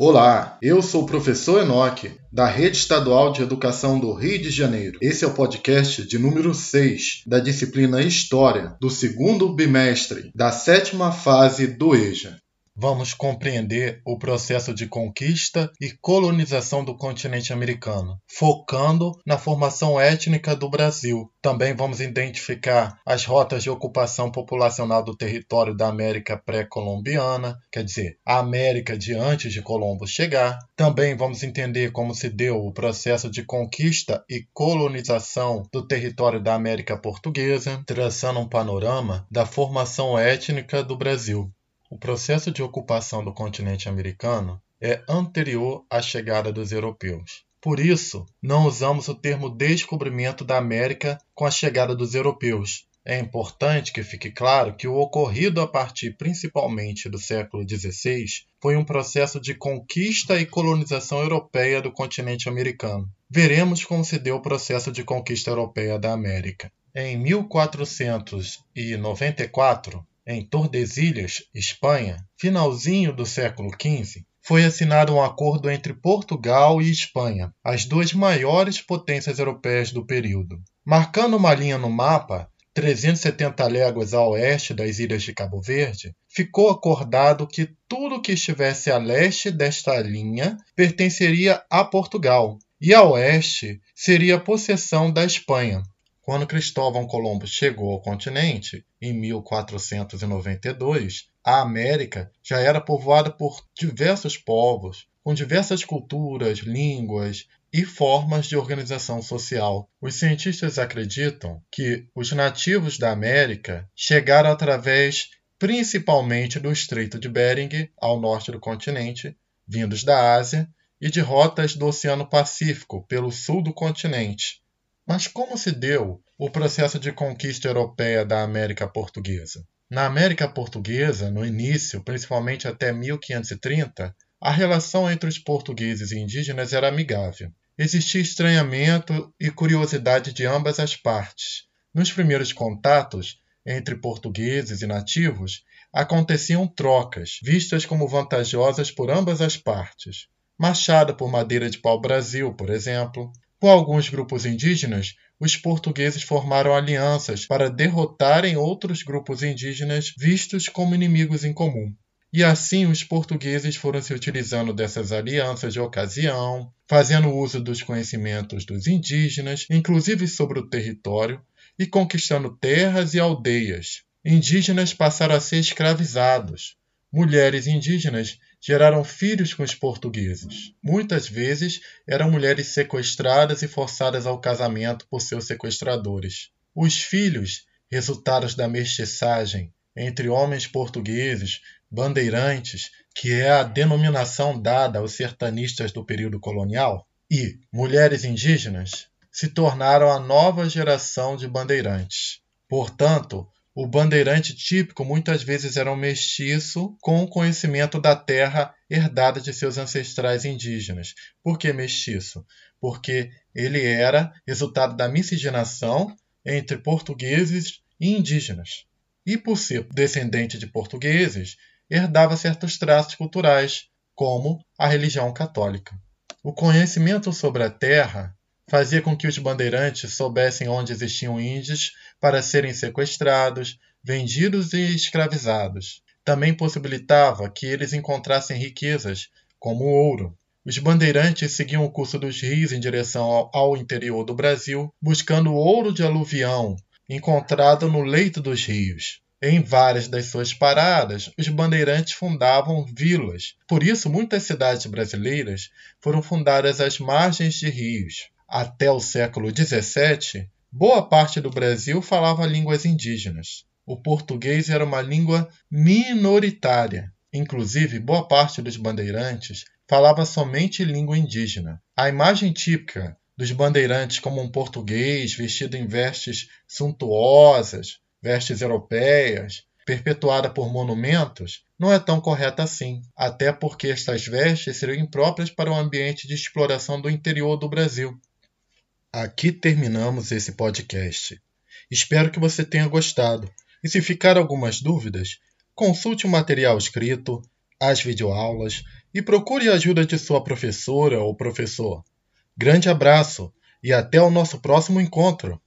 Olá, eu sou o professor Enoque, da Rede Estadual de Educação do Rio de Janeiro. Esse é o podcast de número 6 da disciplina História, do segundo bimestre da sétima fase do EJA vamos compreender o processo de conquista e colonização do continente americano, focando na formação étnica do Brasil. Também vamos identificar as rotas de ocupação populacional do território da América pré-colombiana, quer dizer, a América de antes de Colombo chegar. Também vamos entender como se deu o processo de conquista e colonização do território da América portuguesa, traçando um panorama da formação étnica do Brasil. O processo de ocupação do continente americano é anterior à chegada dos europeus. Por isso, não usamos o termo descobrimento da América com a chegada dos europeus. É importante que fique claro que o ocorrido a partir principalmente do século XVI foi um processo de conquista e colonização europeia do continente americano. Veremos como se deu o processo de conquista europeia da América. Em 1494, em Tordesilhas, Espanha, finalzinho do século XV, foi assinado um acordo entre Portugal e Espanha, as duas maiores potências europeias do período. Marcando uma linha no mapa, 370 léguas a oeste das ilhas de Cabo Verde, ficou acordado que tudo que estivesse a leste desta linha pertenceria a Portugal e a oeste seria possessão da Espanha, quando Cristóvão Colombo chegou ao continente, em 1492, a América já era povoada por diversos povos, com diversas culturas, línguas e formas de organização social. Os cientistas acreditam que os nativos da América chegaram através principalmente do Estreito de Bering, ao norte do continente, vindos da Ásia, e de rotas do Oceano Pacífico, pelo sul do continente, mas como se deu o processo de conquista europeia da América Portuguesa? Na América Portuguesa, no início, principalmente até 1530, a relação entre os portugueses e indígenas era amigável. Existia estranhamento e curiosidade de ambas as partes. Nos primeiros contatos entre portugueses e nativos, aconteciam trocas, vistas como vantajosas por ambas as partes. Machado por madeira de pau-brasil, por exemplo, com alguns grupos indígenas, os portugueses formaram alianças para derrotarem outros grupos indígenas vistos como inimigos em comum. E assim os portugueses foram se utilizando dessas alianças de ocasião, fazendo uso dos conhecimentos dos indígenas, inclusive sobre o território, e conquistando terras e aldeias. Indígenas passaram a ser escravizados. Mulheres indígenas geraram filhos com os portugueses. Muitas vezes eram mulheres sequestradas e forçadas ao casamento por seus sequestradores. Os filhos, resultados da mestiçagem entre homens portugueses, bandeirantes, que é a denominação dada aos sertanistas do período colonial, e mulheres indígenas, se tornaram a nova geração de bandeirantes. Portanto, o bandeirante típico muitas vezes era um mestiço com conhecimento da terra herdada de seus ancestrais indígenas. Por que mestiço? Porque ele era resultado da miscigenação entre portugueses e indígenas. E por ser descendente de portugueses, herdava certos traços culturais, como a religião católica. O conhecimento sobre a terra fazia com que os bandeirantes soubessem onde existiam índios para serem sequestrados, vendidos e escravizados. Também possibilitava que eles encontrassem riquezas, como ouro. Os bandeirantes seguiam o curso dos rios em direção ao interior do Brasil, buscando ouro de aluvião encontrado no leito dos rios. Em várias das suas paradas, os bandeirantes fundavam vilas. Por isso, muitas cidades brasileiras foram fundadas às margens de rios. Até o século XVII, boa parte do Brasil falava línguas indígenas. O português era uma língua minoritária. Inclusive, boa parte dos bandeirantes falava somente língua indígena. A imagem típica dos bandeirantes como um português vestido em vestes suntuosas, vestes europeias, perpetuada por monumentos, não é tão correta assim, até porque estas vestes seriam impróprias para o ambiente de exploração do interior do Brasil. Aqui terminamos esse podcast. Espero que você tenha gostado. E se ficar algumas dúvidas, consulte o material escrito, as videoaulas e procure a ajuda de sua professora ou professor. Grande abraço e até o nosso próximo encontro!